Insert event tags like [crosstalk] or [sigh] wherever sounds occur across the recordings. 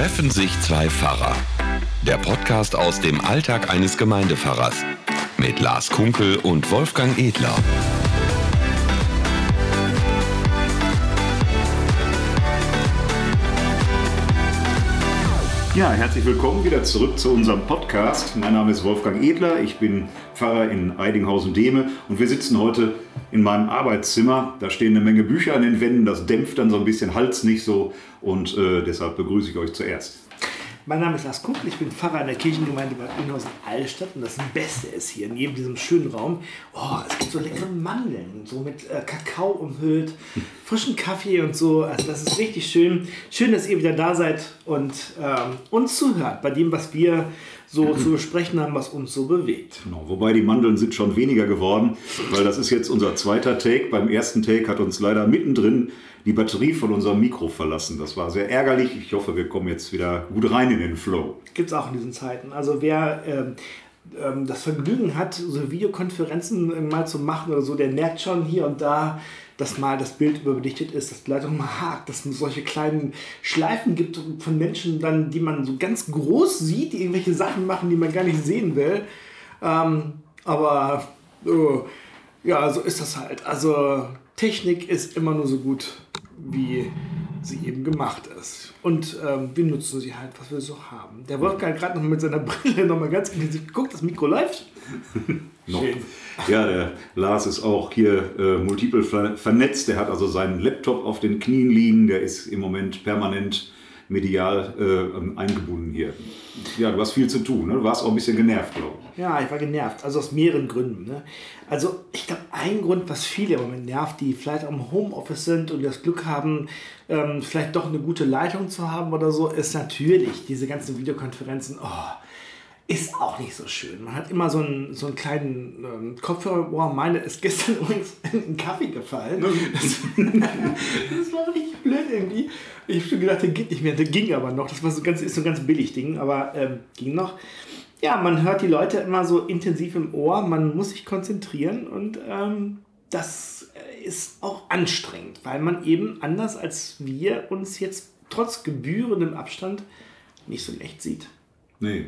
treffen sich zwei Pfarrer. Der Podcast aus dem Alltag eines Gemeindepfarrers mit Lars Kunkel und Wolfgang Edler. Ja, herzlich willkommen wieder zurück zu unserem Podcast. Mein Name ist Wolfgang Edler, ich bin Pfarrer in Eidinghausen-Dehme und wir sitzen heute in meinem Arbeitszimmer. Da stehen eine Menge Bücher an den Wänden, das dämpft dann so ein bisschen Hals nicht so und äh, deshalb begrüße ich euch zuerst. Mein Name ist Lars Kumpel, ich bin Pfarrer in der Kirchengemeinde Bad Oeynhausen Altstadt und das Beste ist hier, neben diesem schönen Raum, oh, es gibt so leckere Mandeln, so mit äh, Kakao umhüllt, frischen Kaffee und so. Also das ist richtig schön. Schön, dass ihr wieder da seid und ähm, uns zuhört bei dem, was wir so zu besprechen haben, was uns so bewegt. Genau, wobei die Mandeln sind schon weniger geworden, weil das ist jetzt unser zweiter Take. Beim ersten Take hat uns leider mittendrin die Batterie von unserem Mikro verlassen. Das war sehr ärgerlich. Ich hoffe, wir kommen jetzt wieder gut rein in den Flow. Gibt es auch in diesen Zeiten. Also wer ähm, ähm, das Vergnügen hat, so Videokonferenzen mal zu machen oder so, der merkt schon hier und da, dass mal das Bild überbelichtet ist, dass die Leitung mal hakt, dass es solche kleinen Schleifen gibt von Menschen, dann, die man so ganz groß sieht, die irgendwelche Sachen machen, die man gar nicht sehen will. Ähm, aber oh, ja, so ist das halt. Also Technik ist immer nur so gut, wie sie eben gemacht ist. Und ähm, wir nutzen sie halt, was wir so haben. Der Wolfgang hat gerade noch mit seiner [laughs] Brille noch mal ganz intensiv geguckt, das Mikro läuft. [laughs] Schön. Ja, der Lars ist auch hier äh, multiple vernetzt. Der hat also seinen Laptop auf den Knien liegen. Der ist im Moment permanent medial äh, eingebunden hier. Ja, du hast viel zu tun. Ne? Du warst auch ein bisschen genervt, glaube ich. Ja, ich war genervt. Also aus mehreren Gründen. Ne? Also ich glaube, ein Grund, was viele im Moment nervt, die vielleicht am Homeoffice sind und das Glück haben, ähm, vielleicht doch eine gute Leitung zu haben oder so, ist natürlich diese ganzen Videokonferenzen. Oh, ist auch nicht so schön. Man hat immer so einen, so einen kleinen ähm, Kopfhörer. Boah, meine ist gestern [laughs] übrigens in einen Kaffee gefallen. Das, [laughs] das war richtig blöd irgendwie. Ich habe schon gedacht, der geht nicht mehr. Der ging aber noch. Das war so ganz, ist so ein ganz billig Ding, aber ähm, ging noch. Ja, man hört die Leute immer so intensiv im Ohr. Man muss sich konzentrieren und ähm, das ist auch anstrengend, weil man eben anders als wir uns jetzt trotz gebührendem Abstand nicht so leicht sieht. Nee,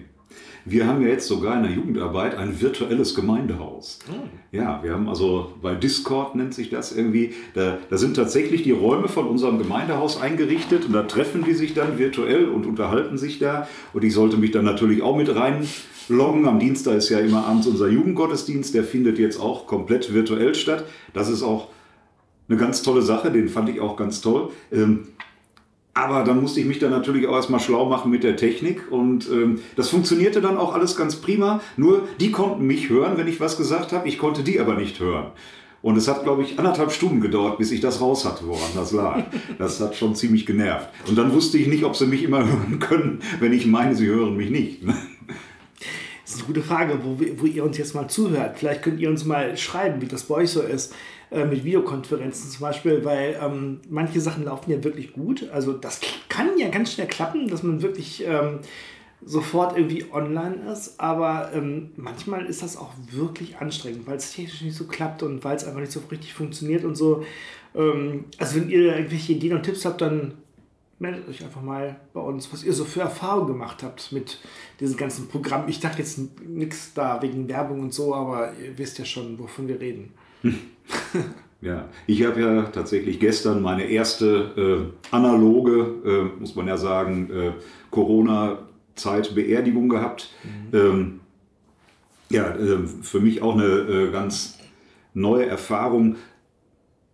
wir haben ja jetzt sogar in der Jugendarbeit ein virtuelles Gemeindehaus. Oh. Ja, wir haben also bei Discord nennt sich das irgendwie, da, da sind tatsächlich die Räume von unserem Gemeindehaus eingerichtet und da treffen die sich dann virtuell und unterhalten sich da. Und ich sollte mich dann natürlich auch mit reinloggen. Am Dienstag ist ja immer abends unser Jugendgottesdienst, der findet jetzt auch komplett virtuell statt. Das ist auch eine ganz tolle Sache, den fand ich auch ganz toll. Ähm, aber dann musste ich mich dann natürlich auch erstmal schlau machen mit der Technik und ähm, das funktionierte dann auch alles ganz prima. Nur die konnten mich hören, wenn ich was gesagt habe, ich konnte die aber nicht hören. Und es hat, glaube ich, anderthalb Stunden gedauert, bis ich das raus hatte, woran das lag. Das hat schon ziemlich genervt. Und dann wusste ich nicht, ob sie mich immer [laughs] hören können, wenn ich meine, sie hören mich nicht. Das ist eine gute Frage, wo, wo ihr uns jetzt mal zuhört. Vielleicht könnt ihr uns mal schreiben, wie das bei euch so ist äh, mit Videokonferenzen zum Beispiel, weil ähm, manche Sachen laufen ja wirklich gut. Also das kann ja ganz schnell klappen, dass man wirklich ähm, sofort irgendwie online ist, aber ähm, manchmal ist das auch wirklich anstrengend, weil es technisch nicht so klappt und weil es einfach nicht so richtig funktioniert und so. Ähm, also wenn ihr irgendwelche Ideen und Tipps habt, dann meldet euch einfach mal bei uns, was ihr so für Erfahrungen gemacht habt mit diesem ganzen Programm. Ich dachte jetzt nichts da wegen Werbung und so, aber ihr wisst ja schon, wovon wir reden. [laughs] Ja, ich habe ja tatsächlich gestern meine erste äh, analoge, äh, muss man ja sagen, äh, Corona-Zeit-Beerdigung gehabt. Mhm. Ähm, ja, äh, für mich auch eine äh, ganz neue Erfahrung.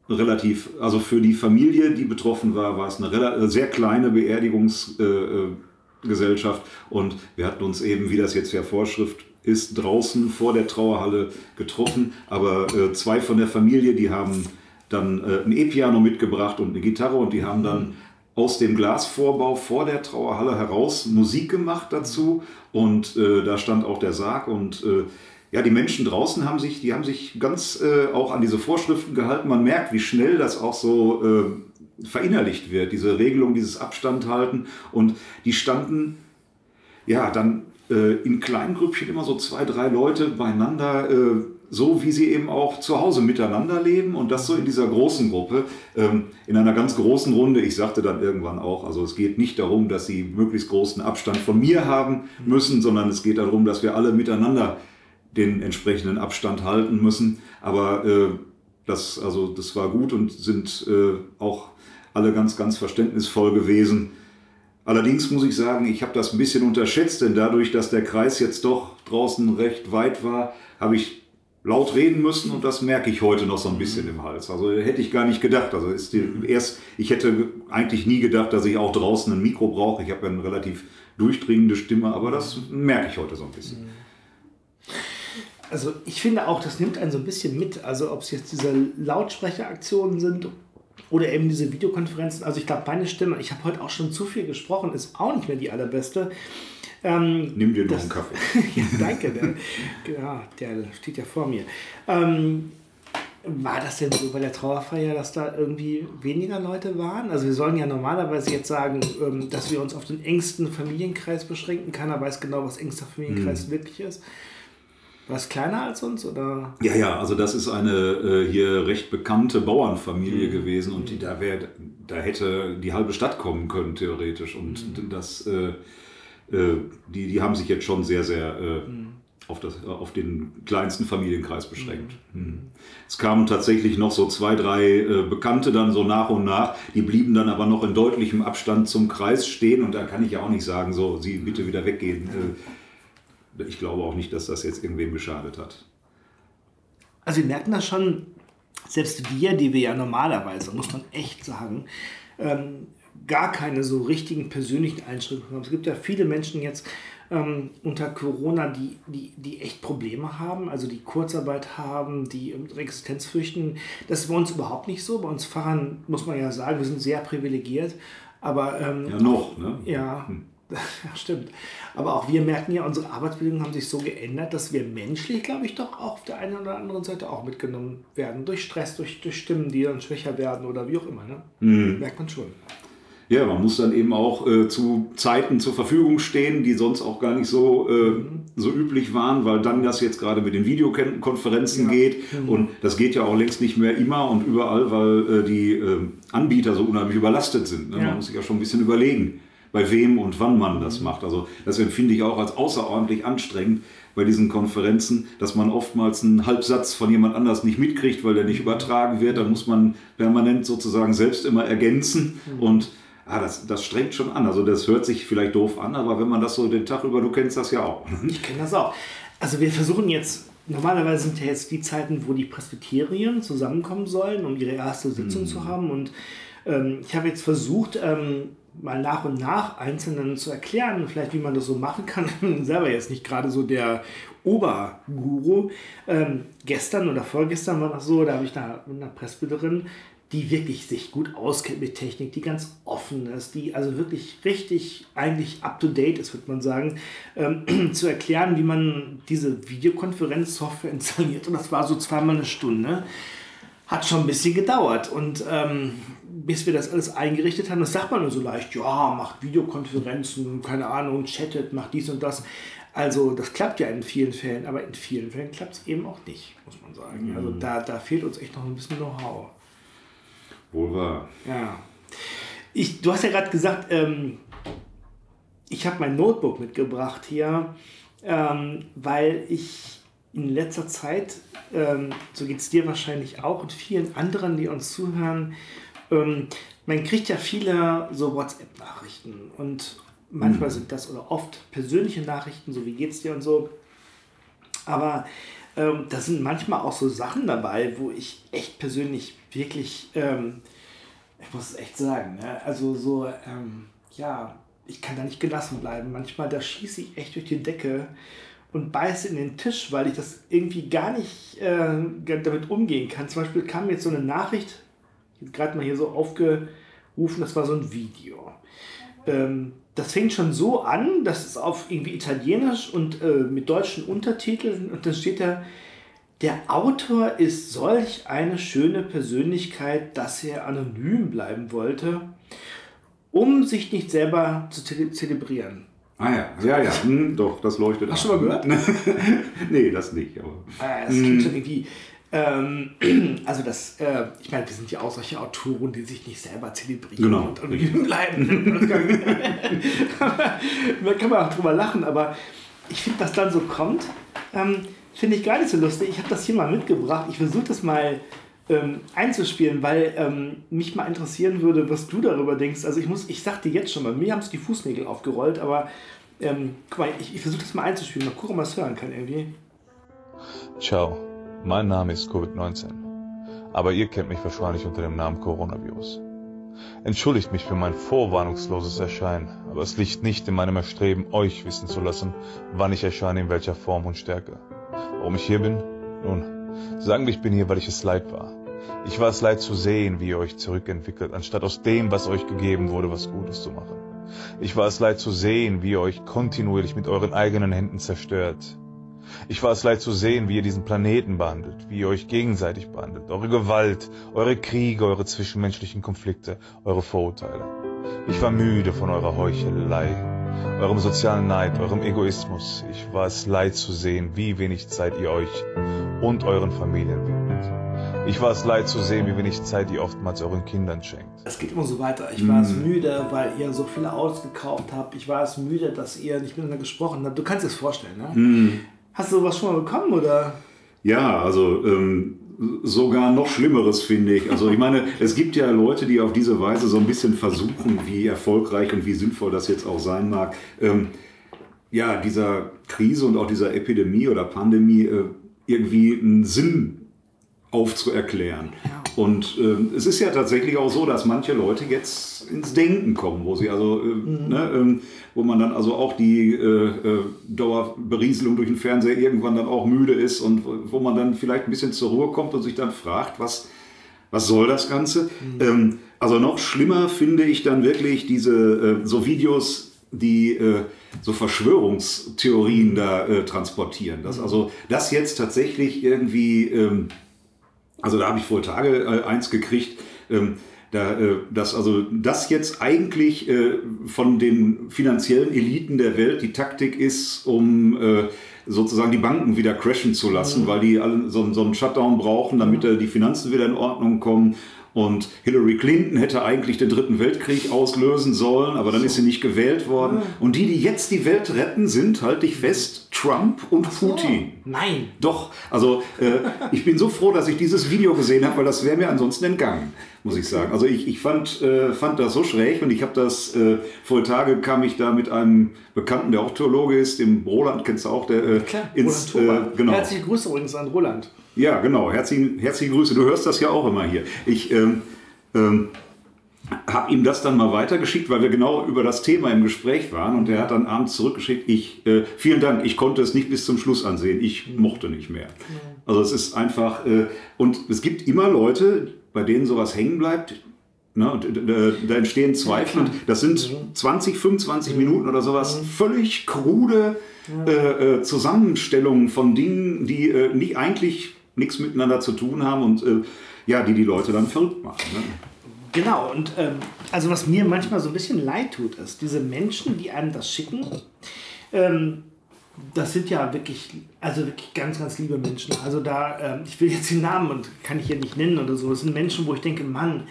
Relativ, also für die Familie, die betroffen war, war es eine äh, sehr kleine Beerdigungsgesellschaft und wir hatten uns eben, wie das jetzt ja Vorschrift ist draußen vor der Trauerhalle getroffen, aber äh, zwei von der Familie, die haben dann äh, ein E-Piano mitgebracht und eine Gitarre und die haben dann aus dem Glasvorbau vor der Trauerhalle heraus Musik gemacht dazu. Und äh, da stand auch der Sarg und äh, ja, die Menschen draußen haben sich, die haben sich ganz äh, auch an diese Vorschriften gehalten. Man merkt, wie schnell das auch so äh, verinnerlicht wird, diese Regelung, dieses Abstand halten und die standen ja dann äh, in kleinen Grüppchen immer so zwei, drei Leute beieinander, äh, so, wie sie eben auch zu Hause miteinander leben und das so in dieser großen Gruppe, ähm, in einer ganz großen Runde. Ich sagte dann irgendwann auch, also es geht nicht darum, dass sie möglichst großen Abstand von mir haben müssen, sondern es geht darum, dass wir alle miteinander den entsprechenden Abstand halten müssen. Aber äh, das, also, das war gut und sind äh, auch alle ganz, ganz verständnisvoll gewesen. Allerdings muss ich sagen, ich habe das ein bisschen unterschätzt, denn dadurch, dass der Kreis jetzt doch draußen recht weit war, habe ich laut reden müssen und das merke ich heute noch so ein bisschen im Hals. Also hätte ich gar nicht gedacht. Also ist die, erst, ich hätte eigentlich nie gedacht, dass ich auch draußen ein Mikro brauche. Ich habe ja eine relativ durchdringende Stimme, aber das merke ich heute so ein bisschen. Also ich finde auch, das nimmt einen so ein bisschen mit. Also ob es jetzt diese Lautsprecheraktionen sind oder eben diese Videokonferenzen. Also ich glaube, meine Stimme, ich habe heute auch schon zu viel gesprochen, ist auch nicht mehr die allerbeste. Ähm, Nimm dir noch das, einen Kaffee. [laughs] ja, danke. Der, ja, der steht ja vor mir. Ähm, war das denn so bei der Trauerfeier, dass da irgendwie weniger Leute waren? Also wir sollen ja normalerweise jetzt sagen, ähm, dass wir uns auf den engsten Familienkreis beschränken. Keiner weiß genau, was engster Familienkreis hm. wirklich ist. War es kleiner als uns? Oder? Ja, ja, also das ist eine äh, hier recht bekannte Bauernfamilie mhm. gewesen und die, da, wär, da hätte die halbe Stadt kommen können, theoretisch. Und mhm. das, äh, äh, die, die haben sich jetzt schon sehr, sehr äh, mhm. auf, das, auf den kleinsten Familienkreis beschränkt. Mhm. Mhm. Es kamen tatsächlich noch so zwei, drei äh, Bekannte dann so nach und nach, die blieben dann aber noch in deutlichem Abstand zum Kreis stehen und da kann ich ja auch nicht sagen, so, sie bitte wieder weggehen äh, ich glaube auch nicht, dass das jetzt irgendwem geschadet hat. Also wir merken das schon, selbst wir, die wir ja normalerweise, muss man echt sagen, ähm, gar keine so richtigen persönlichen Einschränkungen haben. Es gibt ja viele Menschen jetzt ähm, unter Corona, die, die, die echt Probleme haben, also die Kurzarbeit haben, die Existenz fürchten. Das ist bei uns überhaupt nicht so. Bei uns Fahrern muss man ja sagen, wir sind sehr privilegiert. Aber, ähm, ja, noch, ne? Ja. Hm. Ja, [laughs] stimmt. Aber auch wir merken ja, unsere Arbeitsbedingungen haben sich so geändert, dass wir menschlich, glaube ich, doch auch auf der einen oder anderen Seite auch mitgenommen werden. Durch Stress, durch, durch Stimmen, die dann schwächer werden oder wie auch immer. Ne? Mhm. Merkt man schon. Ja, man muss dann eben auch äh, zu Zeiten zur Verfügung stehen, die sonst auch gar nicht so, äh, mhm. so üblich waren, weil dann das jetzt gerade mit den Videokonferenzen ja. geht. Mhm. Und das geht ja auch längst nicht mehr immer und überall, weil äh, die ähm, Anbieter so unheimlich überlastet sind. Ne? Ja. Man muss sich ja schon ein bisschen überlegen bei wem und wann man das macht. Also das empfinde ich auch als außerordentlich anstrengend bei diesen Konferenzen, dass man oftmals einen Halbsatz von jemand anders nicht mitkriegt, weil der nicht übertragen wird. Dann muss man permanent sozusagen selbst immer ergänzen mhm. und ah, das, das strengt schon an. Also das hört sich vielleicht doof an, aber wenn man das so den Tag über, du kennst das ja auch. Ich kenne das auch. Also wir versuchen jetzt, normalerweise sind ja jetzt die Zeiten, wo die Presbyterien zusammenkommen sollen, um ihre erste Sitzung mhm. zu haben und ähm, ich habe jetzt versucht, ähm, mal nach und nach Einzelnen zu erklären, vielleicht wie man das so machen kann. [laughs] Ich bin selber jetzt nicht gerade so der Oberguru. Ähm, gestern oder vorgestern war das so, da habe ich da eine Presbyterin, die wirklich sich gut auskennt mit Technik, die ganz offen ist, die also wirklich richtig eigentlich up-to-date ist, würde man sagen, ähm, [clears throat] zu erklären, wie man diese Videokonferenzsoftware installiert. Und das war so zweimal eine Stunde. Hat schon ein bisschen gedauert. Und ähm, bis wir das alles eingerichtet haben, das sagt man nur so leicht, ja, macht Videokonferenzen, keine Ahnung, chattet, macht dies und das. Also das klappt ja in vielen Fällen, aber in vielen Fällen klappt es eben auch nicht, muss man sagen. Mhm. Also da, da fehlt uns echt noch ein bisschen Know-how. Wohl wahr. Ja. Ich, du hast ja gerade gesagt, ähm, ich habe mein Notebook mitgebracht hier, ähm, weil ich in letzter Zeit, ähm, so geht es dir wahrscheinlich auch und vielen anderen, die uns zuhören, ähm, man kriegt ja viele so WhatsApp-Nachrichten und manchmal mhm. sind das oder oft persönliche Nachrichten, so wie geht's dir und so. Aber ähm, da sind manchmal auch so Sachen dabei, wo ich echt persönlich wirklich, ähm, ich muss es echt sagen, ne? also so, ähm, ja, ich kann da nicht gelassen bleiben. Manchmal, da schieße ich echt durch die Decke und beiße in den Tisch, weil ich das irgendwie gar nicht äh, damit umgehen kann. Zum Beispiel kam jetzt so eine Nachricht gerade mal hier so aufgerufen, das war so ein Video. Ähm, das fängt schon so an, das ist auf irgendwie Italienisch und äh, mit deutschen Untertiteln und dann steht da, der Autor ist solch eine schöne Persönlichkeit, dass er anonym bleiben wollte, um sich nicht selber zu zelebrieren. Ah ja, ja, ja, hm, doch, das leuchtet. Hast du schon mal gehört? [laughs] nee, das nicht. Aber. Ah, das klingt schon irgendwie. Ähm, [clears throat] also das, äh, ich meine, wir sind ja auch solche Autoren, die sich nicht selber zelebrieren Genau. und anonym bleiben. [laughs] [laughs] da kann man auch drüber lachen, aber ich finde, was dann so kommt, ähm, finde ich gar nicht so lustig. Ich habe das hier mal mitgebracht. Ich versuche das mal ähm, einzuspielen, weil ähm, mich mal interessieren würde, was du darüber denkst. Also ich muss, ich sag dir jetzt schon mal, mir haben es die Fußnägel aufgerollt, aber ähm, guck mal, ich, ich versuche das mal einzuspielen, mal gucken, ob man es hören kann irgendwie. Ciao, mein Name ist Covid-19, aber ihr kennt mich wahrscheinlich unter dem Namen Coronavirus. Entschuldigt mich für mein vorwarnungsloses Erscheinen, aber es liegt nicht in meinem Erstreben, euch wissen zu lassen, wann ich erscheine, in welcher Form und Stärke. Warum ich hier bin? Nun, sagen wir, ich bin hier, weil ich es leid war. Ich war es leid zu sehen, wie ihr euch zurückentwickelt, anstatt aus dem, was euch gegeben wurde, was Gutes zu machen. Ich war es leid zu sehen, wie ihr euch kontinuierlich mit euren eigenen Händen zerstört. Ich war es leid zu sehen, wie ihr diesen Planeten behandelt, wie ihr euch gegenseitig behandelt, eure Gewalt, eure Kriege, eure zwischenmenschlichen Konflikte, eure Vorurteile. Ich war müde von eurer Heuchelei, eurem sozialen Neid, eurem Egoismus. Ich war es leid zu sehen, wie wenig Zeit ihr euch und euren Familien widmet. Ich war es leid zu sehen, wie wenig Zeit ihr oftmals euren Kindern schenkt. Es geht immer so weiter. Ich war es müde, weil ihr so viele Autos gekauft habt. Ich war es müde, dass ihr nicht miteinander gesprochen habt. Du kannst dir das vorstellen, ne? Hast du sowas schon mal bekommen oder? Ja, also ähm, sogar noch Schlimmeres finde ich. Also ich meine, es gibt ja Leute, die auf diese Weise so ein bisschen versuchen, wie erfolgreich und wie sinnvoll das jetzt auch sein mag, ähm, ja, dieser Krise und auch dieser Epidemie oder Pandemie äh, irgendwie einen Sinn aufzuerklären. Und ähm, es ist ja tatsächlich auch so, dass manche Leute jetzt ins Denken kommen, wo sie also, äh, ne, ähm, wo man dann also auch die äh, äh, Dauerberieselung durch den Fernseher irgendwann dann auch müde ist und wo- man dann vielleicht ein bisschen zur Ruhe kommt und sich dann fragt, was, was soll das Ganze? Ähm, also noch schlimmer finde ich dann wirklich diese äh, so Videos, die äh, so Verschwörungstheorien da äh, transportieren. Dass also das jetzt tatsächlich irgendwie ähm, also da habe ich vor Tage äh, eins gekriegt, ähm, da, äh, dass also das jetzt eigentlich äh, von den finanziellen Eliten der Welt die Taktik ist, um äh, sozusagen die Banken wieder crashen zu lassen, weil die alle so, so einen Shutdown brauchen, damit äh, die Finanzen wieder in Ordnung kommen. Und Hillary Clinton hätte eigentlich den Dritten Weltkrieg auslösen sollen, aber dann ist sie nicht gewählt worden. Und die, die jetzt die Welt retten, sind, halte ich fest, Trump und Putin. Nein. Doch, also äh, ich bin so froh, dass ich dieses Video gesehen habe, weil das wäre mir ansonsten entgangen, muss ich sagen. Also ich, ich fand, äh, fand das so schräg und ich habe das, äh, vor Tage kam ich da mit einem Bekannten, der auch Theologe ist, dem Roland, kennst du auch, der äh, Klar, ins, Roland äh, genau. Herzliche Grüße übrigens an Roland. Ja, genau. Herzliche, herzliche Grüße. Du hörst das ja auch immer hier. Ich ähm, ähm, habe ihm das dann mal weitergeschickt, weil wir genau über das Thema im Gespräch waren und er hat dann abends zurückgeschickt, ich, äh, vielen Dank, ich konnte es nicht bis zum Schluss ansehen, ich mochte nicht mehr. Also es ist einfach, äh, und es gibt immer Leute, bei denen sowas hängen bleibt, Ne, und da, da entstehen Zweifel. Und das sind 20, 25 Minuten oder sowas völlig krude äh, äh, Zusammenstellungen von Dingen, die äh, nicht eigentlich nichts miteinander zu tun haben und äh, ja, die die Leute dann verrückt machen. Ne? Genau, und ähm, also was mir manchmal so ein bisschen leid tut, ist, diese Menschen, die einem das schicken, ähm, das sind ja wirklich, also wirklich ganz, ganz liebe Menschen. Also da, ähm, ich will jetzt den Namen und kann ich hier nicht nennen oder so. Das sind Menschen, wo ich denke, Mann,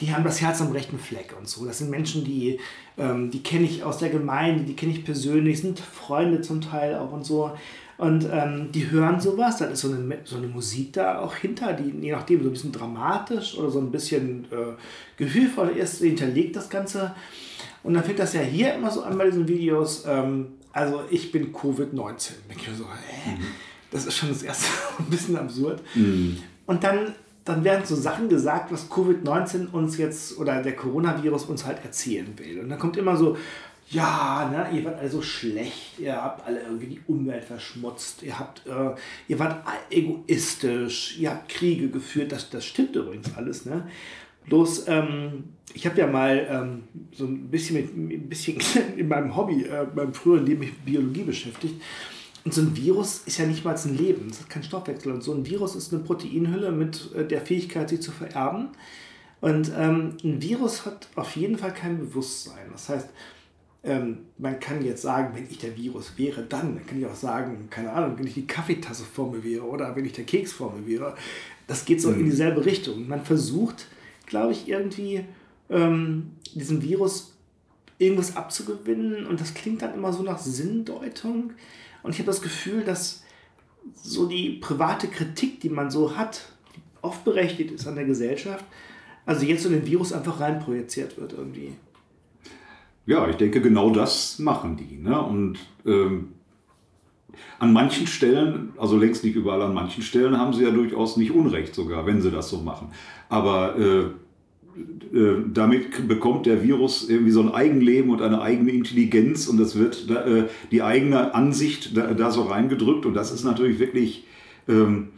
die haben das Herz am rechten Fleck und so. Das sind Menschen, die, ähm, die kenne ich aus der Gemeinde, die kenne ich persönlich, sind Freunde zum Teil auch und so. Und ähm, die hören sowas, dann ist so eine, so eine Musik da auch hinter, die je nachdem so ein bisschen dramatisch oder so ein bisschen äh, gefühlvoll ist, hinterlegt das Ganze. Und dann fängt das ja hier immer so an bei diesen Videos. Ähm, also ich bin Covid-19. Denke ich mir so, hä? Das ist schon das erste [laughs] ein bisschen absurd. Und dann, dann werden so Sachen gesagt, was Covid-19 uns jetzt oder der Coronavirus uns halt erzählen will. Und dann kommt immer so, ja, ne, ihr wart alle so schlecht, ihr habt alle irgendwie die Umwelt verschmutzt, ihr habt, äh, ihr wart egoistisch, ihr habt Kriege geführt, das, das stimmt übrigens alles, ne? Bloß, ähm, ich habe ja mal ähm, so ein bisschen mit ein bisschen [laughs] in meinem Hobby, äh, beim früheren Leben mit Biologie beschäftigt. Und so ein Virus ist ja nicht mal ein Leben, es hat keinen Stoffwechsel. Und so ein Virus ist eine Proteinhülle mit äh, der Fähigkeit, sich zu vererben. Und ähm, ein Virus hat auf jeden Fall kein Bewusstsein. Das heißt, ähm, man kann jetzt sagen, wenn ich der Virus wäre, dann, dann kann ich auch sagen, keine Ahnung, wenn ich die Kaffeetasse vor mir wäre oder wenn ich der Keks vor mir wäre. Das geht so mhm. in dieselbe Richtung. Man versucht, glaube ich, irgendwie ähm, diesem Virus irgendwas abzugewinnen und das klingt dann immer so nach Sinndeutung. Und ich habe das Gefühl, dass so die private Kritik, die man so hat, oft berechtigt ist an der Gesellschaft, also jetzt so den Virus einfach reinprojiziert wird irgendwie. Ja, ich denke, genau das machen die. Ne? Und ähm, an manchen Stellen, also längst nicht überall, an manchen Stellen haben sie ja durchaus nicht Unrecht sogar, wenn sie das so machen. Aber äh, äh, damit bekommt der Virus irgendwie so ein Eigenleben und eine eigene Intelligenz und das wird äh, die eigene Ansicht da, da, so reingedrückt und das ist natürlich wirklich, ähm,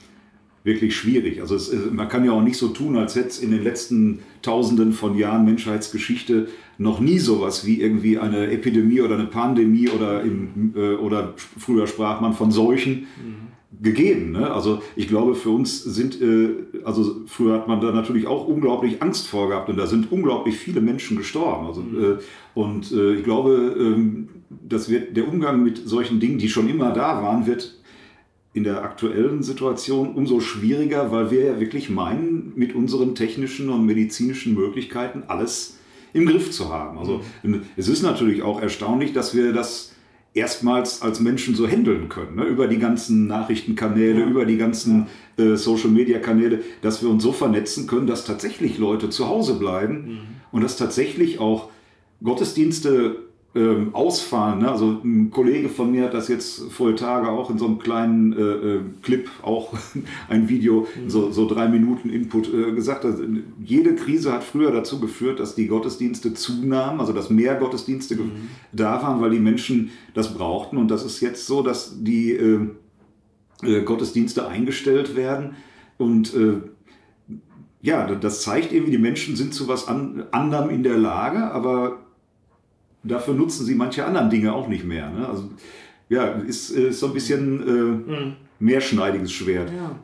wirklich schwierig. Also es, man kann ja auch nicht so tun, als hätte es in den letzten Tausenden von Jahren Menschheitsgeschichte noch nie sowas wie irgendwie eine Epidemie oder eine Pandemie oder, im, äh, oder früher sprach man von Seuchen. Mhm gegeben. Ne? Also ich glaube, für uns sind, äh, also früher hat man da natürlich auch unglaublich Angst vor gehabt und da sind unglaublich viele Menschen gestorben. Also, mhm. äh, und äh, ich glaube, ähm, das wird, der Umgang mit solchen Dingen, die schon immer da waren, wird in der aktuellen Situation umso schwieriger, weil wir ja wirklich meinen, mit unseren technischen und medizinischen Möglichkeiten alles im Griff zu haben. Also mhm. es ist natürlich auch erstaunlich, dass wir das erstmals als Menschen so handeln können, ne? über die ganzen Nachrichtenkanäle, ja. über die ganzen äh, Social-Media-Kanäle, dass wir uns so vernetzen können, dass tatsächlich Leute zu Hause bleiben mhm. und dass tatsächlich auch Gottesdienste ähm, ausfallen. Ne? Also ein Kollege von mir hat das jetzt vor Tage auch in so einem kleinen äh, äh, Clip, auch [laughs] ein Video, mhm. so, so drei Minuten Input äh, gesagt. Also jede Krise hat früher dazu geführt, dass die Gottesdienste zunahmen, also dass mehr Gottesdienste mhm. da waren, weil die Menschen das brauchten. Und das ist jetzt so, dass die äh, äh, Gottesdienste eingestellt werden und äh, ja, das zeigt irgendwie, die Menschen sind zu was an, anderem in der Lage, aber dafür nutzen sie manche anderen Dinge auch nicht mehr. Ne? Also ja, ist, ist so ein bisschen äh, mhm. mehrschneidiges Schwert. Ja.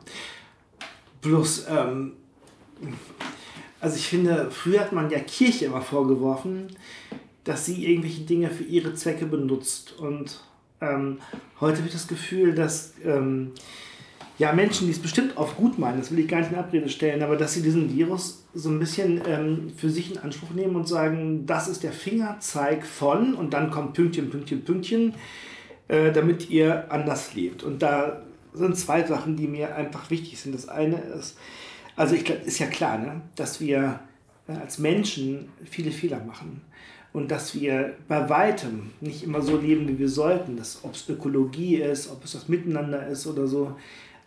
Bloß, ähm, also ich finde, früher hat man ja Kirche immer vorgeworfen, dass sie irgendwelche Dinge für ihre Zwecke benutzt. Und ähm, heute habe ich das Gefühl, dass ähm, ja, Menschen, die es bestimmt auch gut meinen, das will ich gar nicht in Abrede stellen, aber dass sie diesen Virus so ein bisschen ähm, für sich in Anspruch nehmen und sagen, das ist der Fingerzeig von und dann kommt Pünktchen, Pünktchen, Pünktchen, äh, damit ihr anders lebt. Und da sind zwei Sachen, die mir einfach wichtig sind. Das eine ist, also ich ist ja klar, ne, dass wir äh, als Menschen viele Fehler machen und dass wir bei weitem nicht immer so leben, wie wir sollten, ob es Ökologie ist, ob es das Miteinander ist oder so.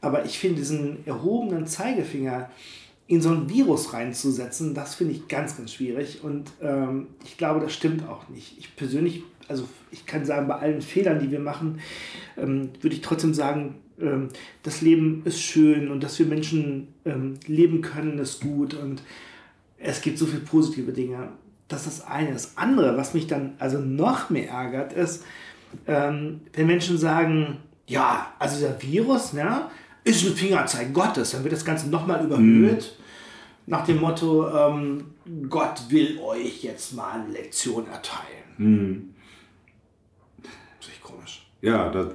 Aber ich finde diesen erhobenen Zeigefinger in so ein Virus reinzusetzen, das finde ich ganz, ganz schwierig. Und ähm, ich glaube, das stimmt auch nicht. Ich persönlich, also ich kann sagen, bei allen Fehlern, die wir machen, ähm, würde ich trotzdem sagen, ähm, das Leben ist schön und dass wir Menschen ähm, leben können, ist gut. Und es gibt so viele positive Dinge. Das ist das eine. Das andere, was mich dann also noch mehr ärgert, ist, ähm, wenn Menschen sagen, ja, also der Virus, ne, ist ein Fingerzeig Gottes. Dann wird das Ganze nochmal überhöht. Mhm. Nach dem Motto, ähm, Gott will euch jetzt mal eine Lektion erteilen. Mhm. Das ist komisch. Ja, das,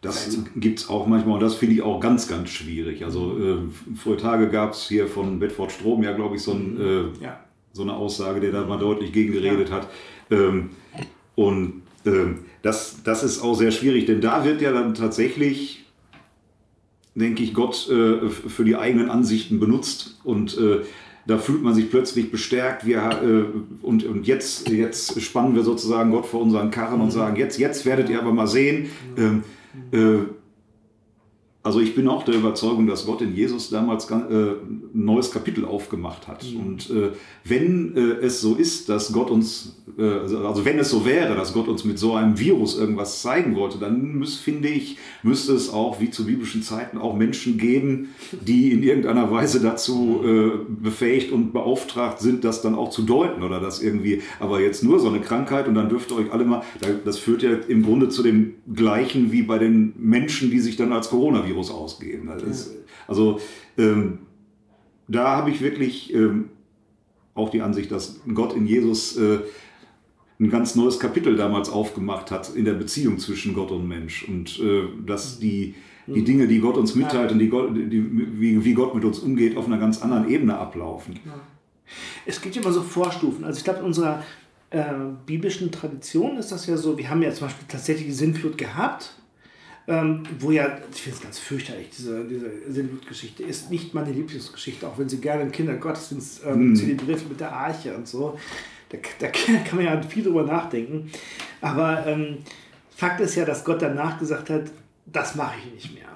das gibt es auch manchmal und das finde ich auch ganz, ganz schwierig. Also äh, vor Tage gab es hier von Bedford Strom ja, glaube ich, so, ein, mhm. äh, ja. so, eine Aussage, der da mal deutlich gegengeredet ja. hat. Ähm, und ähm, das, das ist auch sehr schwierig, denn da wird ja dann tatsächlich denke ich, Gott äh, für die eigenen Ansichten benutzt und äh, da fühlt man sich plötzlich bestärkt. Wir, äh, und und jetzt, jetzt spannen wir sozusagen Gott vor unseren Karren und mhm. sagen, jetzt, jetzt werdet ihr aber mal sehen, ähm, äh, also ich bin auch der Überzeugung, dass Gott in Jesus damals äh, ein neues Kapitel aufgemacht hat. Mhm. Und äh, wenn äh, es so ist, dass Gott uns, also, also wenn es so wäre, dass Gott uns mit so einem Virus irgendwas zeigen wollte, dann muss, finde ich, müsste es auch, wie zu biblischen Zeiten, auch Menschen geben, die in irgendeiner Weise dazu äh, befähigt und beauftragt sind, das dann auch zu deuten oder das irgendwie, aber jetzt nur so eine Krankheit und dann dürft ihr euch alle mal, das führt ja im Grunde zu dem Gleichen wie bei den Menschen, die sich dann als Coronavirus Virus ausgeben. Ist, also ähm, da habe ich wirklich ähm, auch die Ansicht, dass Gott in Jesus äh, ein ganz neues Kapitel damals aufgemacht hat in der Beziehung zwischen Gott und Mensch. Und äh, dass die, die mhm. Dinge, die Gott uns mitteilt und die die, wie, wie Gott mit uns umgeht, auf einer ganz anderen Ebene ablaufen. Es gibt immer so Vorstufen. Also ich glaube, in unserer äh, biblischen Tradition ist das ja so, wir haben ja zum Beispiel tatsächlich die Sintflut gehabt, ähm, wo ja, ich finde es ganz fürchterlich, diese, diese Sintflutgeschichte ist nicht meine Lieblingsgeschichte, auch wenn sie gerne in Kindergottesdienst ähm, mm. zelebriert mit der Arche und so. Da, da, [laughs] kann man ja viel drüber nachdenken. Aber ähm, Fakt ist ja, dass Gott danach gesagt hat, das mache ich nicht mehr.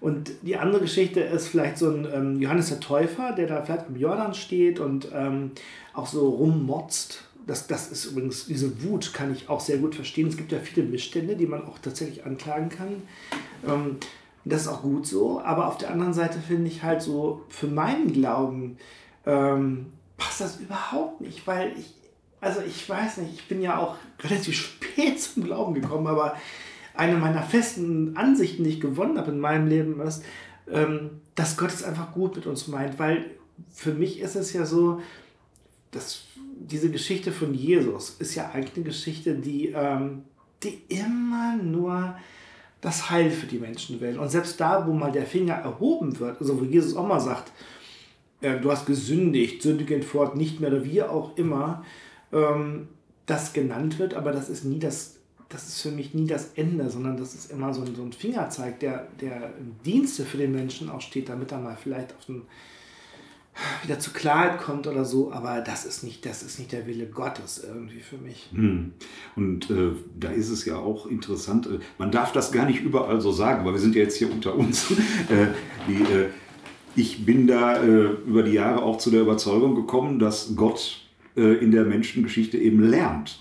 Und die andere Geschichte ist vielleicht so ein ähm, Johannes der Täufer, der da vielleicht am Jordan steht und ähm, auch so rummotzt. Das, das ist übrigens, diese Wut kann ich auch sehr gut verstehen. Es gibt ja viele Missstände, die man auch tatsächlich anklagen kann. Ähm, das ist auch gut so. Aber auf der anderen Seite finde ich halt so, für meinen Glauben ähm, passt das überhaupt nicht, weil ich, also ich weiß nicht, ich bin ja auch relativ spät zum Glauben gekommen, aber eine meiner festen Ansichten, die ich gewonnen habe in meinem Leben, ist, ähm, dass Gott es einfach gut mit uns meint. Weil für mich ist es ja so, dass diese Geschichte von Jesus ist ja eigentlich eine Geschichte, die, ähm, die immer nur das Heil für die Menschen will. Und selbst da, wo mal der Finger erhoben wird, also wo Jesus auch mal sagt, äh, du hast gesündigt, sündigen fort, nicht mehr oder wie auch immer, ähm, das genannt wird, aber das ist nie das, das ist für mich nie das Ende, sondern das ist immer so ein, so ein Fingerzeig, der, der Dienste für den Menschen auch steht, damit er mal vielleicht auf den, wieder zur Klarheit kommt oder so, aber das ist nicht, das ist nicht der Wille Gottes irgendwie für mich. Hm. Und äh, da ist es ja auch interessant, äh, man darf das gar nicht überall so sagen, aber wir sind ja jetzt hier unter uns. [laughs] äh, die, äh, ich bin da äh, über die Jahre auch zu der Überzeugung gekommen, dass Gott äh, in der Menschengeschichte eben lernt.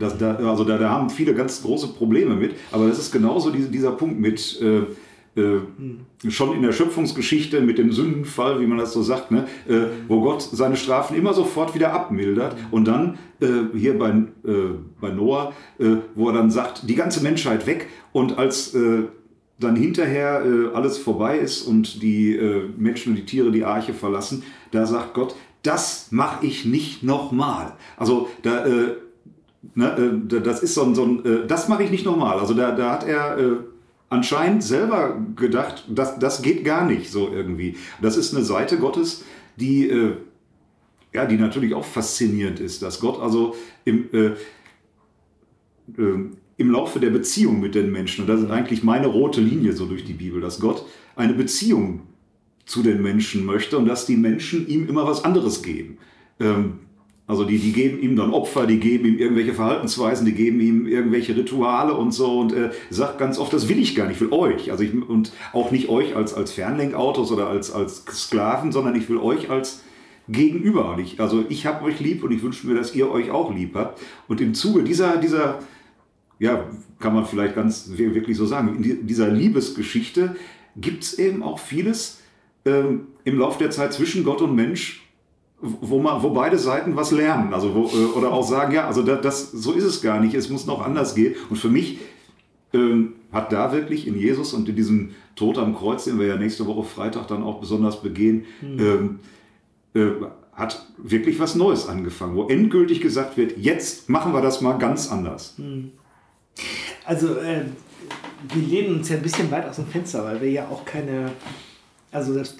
Das, da, also da, da, haben viele ganz große Probleme mit, aber das ist genauso diese, dieser Punkt mit äh, äh, schon in der Schöpfungsgeschichte mit dem Sündenfall, wie man das so sagt, ne, äh, wo Gott seine Strafen immer sofort wieder abmildert und dann äh, hier bei, bei Noah, wo er dann sagt, die ganze Menschheit weg und als dann hinterher alles vorbei ist und die Menschen und die Tiere die Arche verlassen, da sagt Gott, das mache ich nicht nochmal. Also da, äh, ne, äh, das ist so ein, so ein äh, das mache ich nicht nochmal. Also da, da hat er äh, anscheinend selber gedacht, das, das geht gar nicht so irgendwie. Das ist eine Seite Gottes, die, äh, ja, die natürlich auch faszinierend ist, dass Gott also im, äh, im Laufe der Beziehung mit den Menschen, und das ist eigentlich meine rote Linie so durch die Bibel, dass Gott eine Beziehung zu den Menschen möchte und dass die Menschen ihm immer was anderes geben. Ähm, also die, die geben ihm dann Opfer, die geben ihm irgendwelche Verhaltensweisen, die geben ihm irgendwelche Rituale und so und er sagt ganz oft, das will ich gar nicht, ich will euch. Also ich, und auch nicht euch als, als Fernlenkautos oder als, als Sklaven, sondern ich will euch als Gegenüber. Und ich, also ich habe euch lieb und ich wünsche mir, dass ihr euch auch lieb habt. Und im Zuge dieser, dieser ja, kann man vielleicht ganz wirklich so sagen, in dieser Liebesgeschichte gibt es eben auch vieles, ähm, im Laufe der Zeit zwischen Gott und Mensch, wo, man, wo beide Seiten was lernen. Also wo, äh, oder auch sagen, ja, also das, das, so ist es gar nicht, es muss noch anders gehen. Und für mich ähm, hat da wirklich in Jesus und in diesem Tod am Kreuz, den wir ja nächste Woche Freitag dann auch besonders begehen, mhm. ähm, äh, hat wirklich was Neues angefangen, wo endgültig gesagt wird, jetzt machen wir das mal ganz anders. Mhm. Also äh, wir lehnen uns ja ein bisschen weit aus dem Fenster, weil wir ja auch keine also dass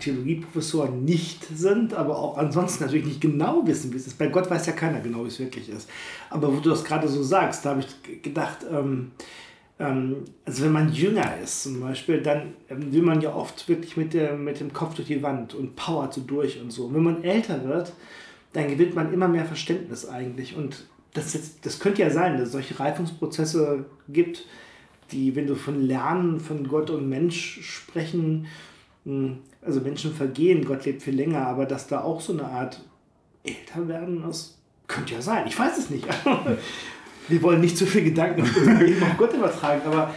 Theologieprofessoren nicht sind, aber auch ansonsten natürlich nicht genau wissen, wie es ist. Bei Gott weiß ja keiner genau, wie es wirklich ist. Aber wo du das gerade so sagst, da habe ich gedacht, ähm, ähm, also wenn man jünger ist zum Beispiel, dann ähm, will man ja oft wirklich mit, der, mit dem Kopf durch die Wand und powert so durch und so. Und wenn man älter wird, dann gewinnt man immer mehr Verständnis eigentlich. Und das, jetzt, das könnte ja sein, dass es solche Reifungsprozesse gibt, die, wenn du von Lernen von Gott und Mensch sprechen, also Menschen vergehen, Gott lebt viel länger, aber dass da auch so eine Art älter werden ist, könnte ja sein. Ich weiß es nicht. [laughs] Wir wollen nicht zu viel Gedanken [laughs] auf unser Leben auf Gott übertragen, aber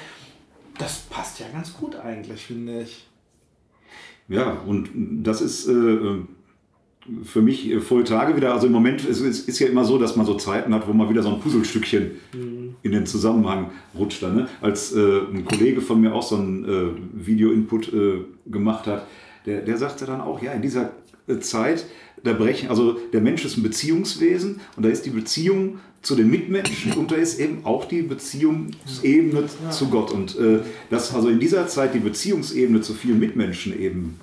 das passt ja ganz gut eigentlich, finde ich. Ja, und das ist äh, für mich voll Tage wieder. Also im Moment ist es ist ja immer so, dass man so Zeiten hat, wo man wieder so ein Puzzlestückchen mhm. in den Zusammenhang rutscht. Dann, ne? Als äh, ein Kollege von mir auch so ein äh, Video-Input äh, gemacht hat, der, der sagte dann auch, ja, in dieser äh, Zeit, da brechen, also der Mensch ist ein Beziehungswesen und da ist die Beziehung zu den Mitmenschen und da ist eben auch die Beziehungsebene ja. zu Gott. Und äh, dass also in dieser Zeit die Beziehungsebene zu vielen Mitmenschen eben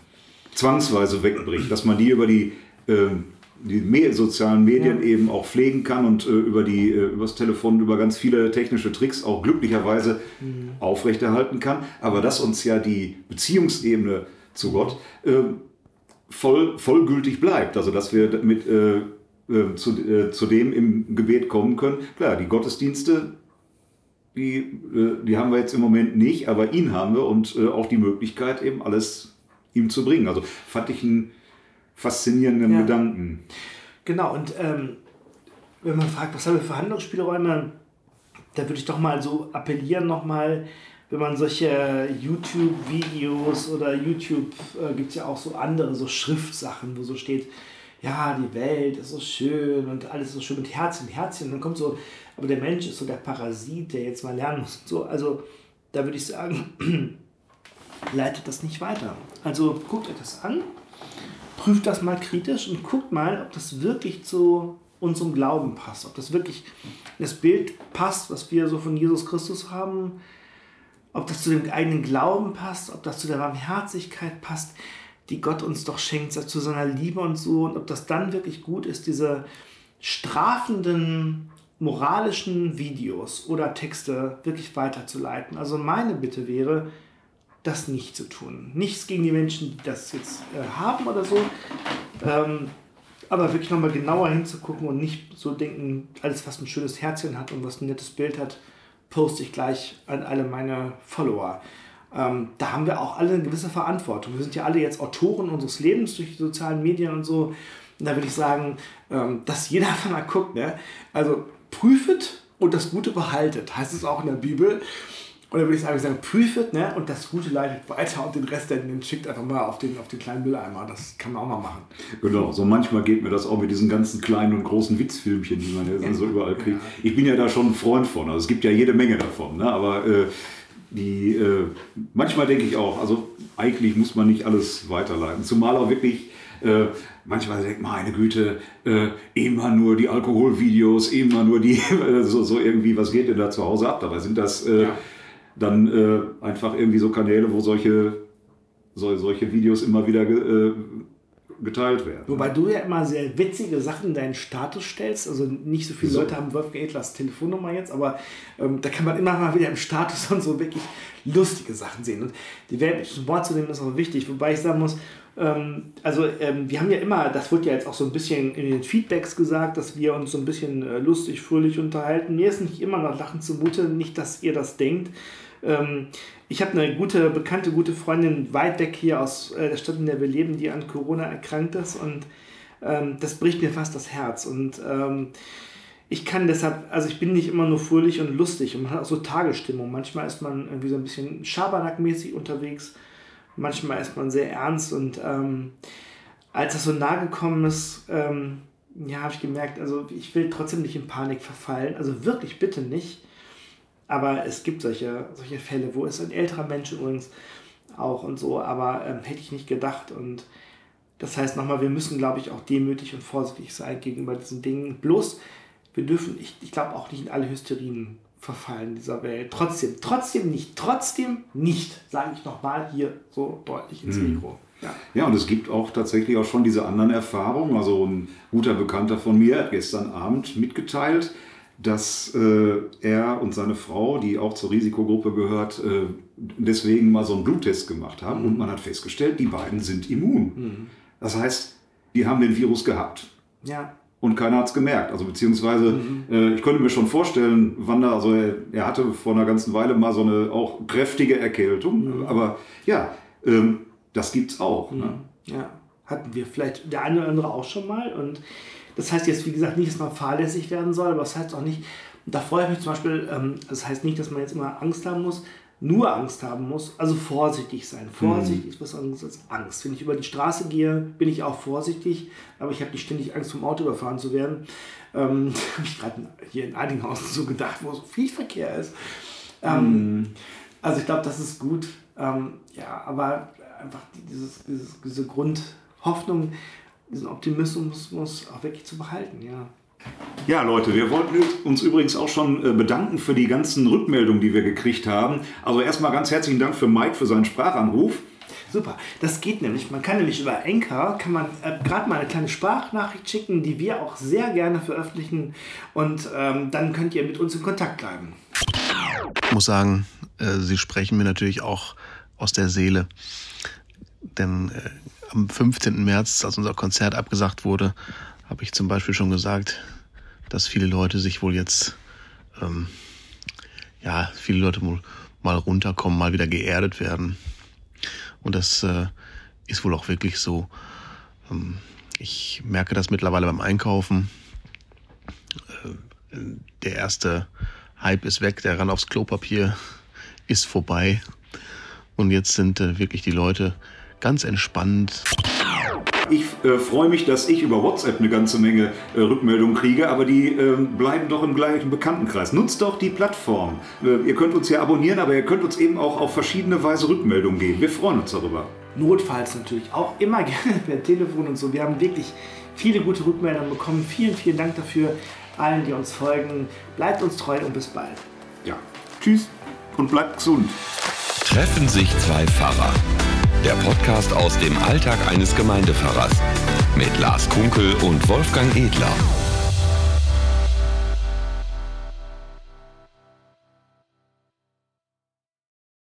zwangsweise wegbricht, dass man die über die, äh, die sozialen Medien ja. eben auch pflegen kann und äh, über die, äh, übers Telefon, über ganz viele technische Tricks auch glücklicherweise mhm. aufrechterhalten kann. Aber dass uns ja die Beziehungsebene zu Gott äh, voll, vollgültig bleibt. Also dass wir mit äh, äh, zu, äh, zu dem im Gebet kommen können. Klar, die Gottesdienste, die, äh, die haben wir jetzt im Moment nicht, aber ihn haben wir und äh, auch die Möglichkeit, eben alles ihm zu bringen. Also fand ich einen faszinierenden ja. Gedanken. Genau, und ähm, wenn man fragt, was haben wir für Handlungsspielräume, da würde ich doch mal so appellieren nochmal, wenn man solche YouTube-Videos oder YouTube, äh, gibt es ja auch so andere, so Schriftsachen, wo so steht, ja, die Welt ist so schön und alles so schön mit Herzchen, Herzchen. Und dann kommt so, aber der Mensch ist so der Parasit, der jetzt mal lernen muss. So, also da würde ich sagen, [clears throat] leitet das nicht weiter. Also guckt euch das an, prüft das mal kritisch und guckt mal, ob das wirklich zu unserem Glauben passt, ob das wirklich das Bild passt, was wir so von Jesus Christus haben, ob das zu dem eigenen Glauben passt, ob das zu der Barmherzigkeit passt die Gott uns doch schenkt, zu seiner Liebe und so. Und ob das dann wirklich gut ist, diese strafenden moralischen Videos oder Texte wirklich weiterzuleiten. Also meine Bitte wäre, das nicht zu tun. Nichts gegen die Menschen, die das jetzt äh, haben oder so. Ähm, aber wirklich nochmal genauer hinzugucken und nicht so denken, alles was ein schönes Herzchen hat und was ein nettes Bild hat, poste ich gleich an alle meine Follower ähm, da haben wir auch alle eine gewisse Verantwortung. Wir sind ja alle jetzt Autoren unseres Lebens durch die sozialen Medien und so. Und da würde ich sagen, ähm, dass jeder [laughs] einfach mal guckt. Ne? Also prüfet und das Gute behaltet, heißt es auch in der Bibel. Und dann würde ich sagen, sagen prüfet ne? und das Gute leitet weiter und den Rest den schickt einfach mal auf den, auf den kleinen Mülleimer. Das kann man auch mal machen. Genau, so manchmal geht mir das auch mit diesen ganzen kleinen und großen Witzfilmchen, die man ja so überall kriegt. Ich bin ja da schon ein Freund von. Also es gibt ja jede Menge davon. Ne? Aber äh, die äh, manchmal denke ich auch, also eigentlich muss man nicht alles weiterleiten. Zumal auch wirklich äh, manchmal denkt man, meine Güte, äh, immer nur die Alkoholvideos, immer nur die, [laughs] so, so irgendwie, was geht denn da zu Hause ab? Dabei sind das äh, ja. Dann äh, einfach irgendwie so Kanäle, wo solche, so, solche Videos immer wieder äh, geteilt werden. Wobei du ja immer sehr witzige Sachen in deinen Status stellst. Also nicht so viele so. Leute haben Wolfgang Edlers Telefonnummer jetzt, aber ähm, da kann man immer mal wieder im Status und so wirklich lustige Sachen sehen. Und die Welt zum Wort zu nehmen ist auch wichtig. Wobei ich sagen muss, ähm, also ähm, wir haben ja immer, das wurde ja jetzt auch so ein bisschen in den Feedbacks gesagt, dass wir uns so ein bisschen äh, lustig, fröhlich unterhalten. Mir ist nicht immer noch Lachen zumute, nicht, dass ihr das denkt. Ähm, ich habe eine gute, bekannte, gute Freundin weit weg hier aus äh, der Stadt, in der wir leben, die an Corona erkrankt ist und ähm, das bricht mir fast das Herz und ähm, ich kann deshalb, also ich bin nicht immer nur fröhlich und lustig und man hat auch so Tagesstimmung. Manchmal ist man irgendwie so ein bisschen Schabernack-mäßig unterwegs, manchmal ist man sehr ernst und ähm, als das so nahe gekommen ist, ähm, ja, habe ich gemerkt, also ich will trotzdem nicht in Panik verfallen, also wirklich bitte nicht. Aber es gibt solche, solche Fälle, wo es ein älterer Mensch übrigens auch und so, aber ähm, hätte ich nicht gedacht. Und das heißt nochmal, wir müssen, glaube ich, auch demütig und vorsichtig sein gegenüber diesen Dingen. Bloß, wir dürfen, ich, ich glaube, auch nicht in alle Hysterien verfallen dieser Welt. Trotzdem, trotzdem nicht, trotzdem nicht, sage ich nochmal hier so deutlich ins hm. Mikro. Ja. ja, und es gibt auch tatsächlich auch schon diese anderen Erfahrungen. Also ein guter Bekannter von mir hat gestern Abend mitgeteilt, dass äh, er und seine Frau, die auch zur Risikogruppe gehört, äh, deswegen mal so einen Bluttest gemacht haben mhm. und man hat festgestellt, die beiden sind immun. Mhm. Das heißt, die haben den Virus gehabt. Ja. Und keiner hat es gemerkt. Also beziehungsweise, mhm. äh, ich könnte mir schon vorstellen, Wanda, also er, er, hatte vor einer ganzen Weile mal so eine auch kräftige Erkältung. Mhm. Aber ja, ähm, das es auch. Ne? Mhm. Ja, hatten wir vielleicht der eine oder andere auch schon mal. Und das heißt jetzt, wie gesagt, nicht, dass man fahrlässig werden soll, aber das heißt auch nicht, da freue ich mich zum Beispiel, ähm, das heißt nicht, dass man jetzt immer Angst haben muss, nur Angst haben muss, also vorsichtig sein. Vorsichtig mhm. ist was anderes als Angst. Wenn ich über die Straße gehe, bin ich auch vorsichtig, aber ich habe nicht ständig Angst, vom Auto überfahren zu werden. Ähm, [laughs] habe ich gerade hier in Eidinghausen so gedacht, wo so viel Verkehr ist. Ähm, mhm. Also ich glaube, das ist gut. Ähm, ja, aber einfach dieses, dieses, diese Grundhoffnung, diesen Optimismus auch wirklich zu behalten, ja. Ja, Leute, wir wollten uns übrigens auch schon äh, bedanken für die ganzen Rückmeldungen, die wir gekriegt haben. Also erstmal ganz herzlichen Dank für Mike für seinen Sprachanruf. Super, das geht nämlich. Man kann nämlich über Enker, kann man äh, gerade mal eine kleine Sprachnachricht schicken, die wir auch sehr gerne veröffentlichen. Und ähm, dann könnt ihr mit uns in Kontakt bleiben. Ich muss sagen, äh, Sie sprechen mir natürlich auch aus der Seele. Denn äh, am 15. März, als unser Konzert abgesagt wurde, habe ich zum Beispiel schon gesagt, dass viele Leute sich wohl jetzt, ähm, ja, viele Leute mal runterkommen, mal wieder geerdet werden. Und das äh, ist wohl auch wirklich so. Ähm, ich merke das mittlerweile beim Einkaufen. Äh, der erste Hype ist weg, der ran aufs Klopapier ist vorbei. Und jetzt sind äh, wirklich die Leute ganz entspannt. Ich äh, freue mich, dass ich über WhatsApp eine ganze Menge äh, Rückmeldungen kriege, aber die äh, bleiben doch im gleichen Bekanntenkreis. Nutzt doch die Plattform. Äh, ihr könnt uns ja abonnieren, aber ihr könnt uns eben auch auf verschiedene Weise Rückmeldungen geben. Wir freuen uns darüber. Notfalls natürlich auch immer [laughs] gerne per Telefon und so. Wir haben wirklich viele gute Rückmeldungen bekommen. Vielen, vielen Dank dafür. Allen, die uns folgen. Bleibt uns treu und bis bald. Ja. Tschüss und bleibt gesund. Treffen sich zwei Pfarrer. Der Podcast aus dem Alltag eines Gemeindepfarrers. Mit Lars Kunkel und Wolfgang Edler.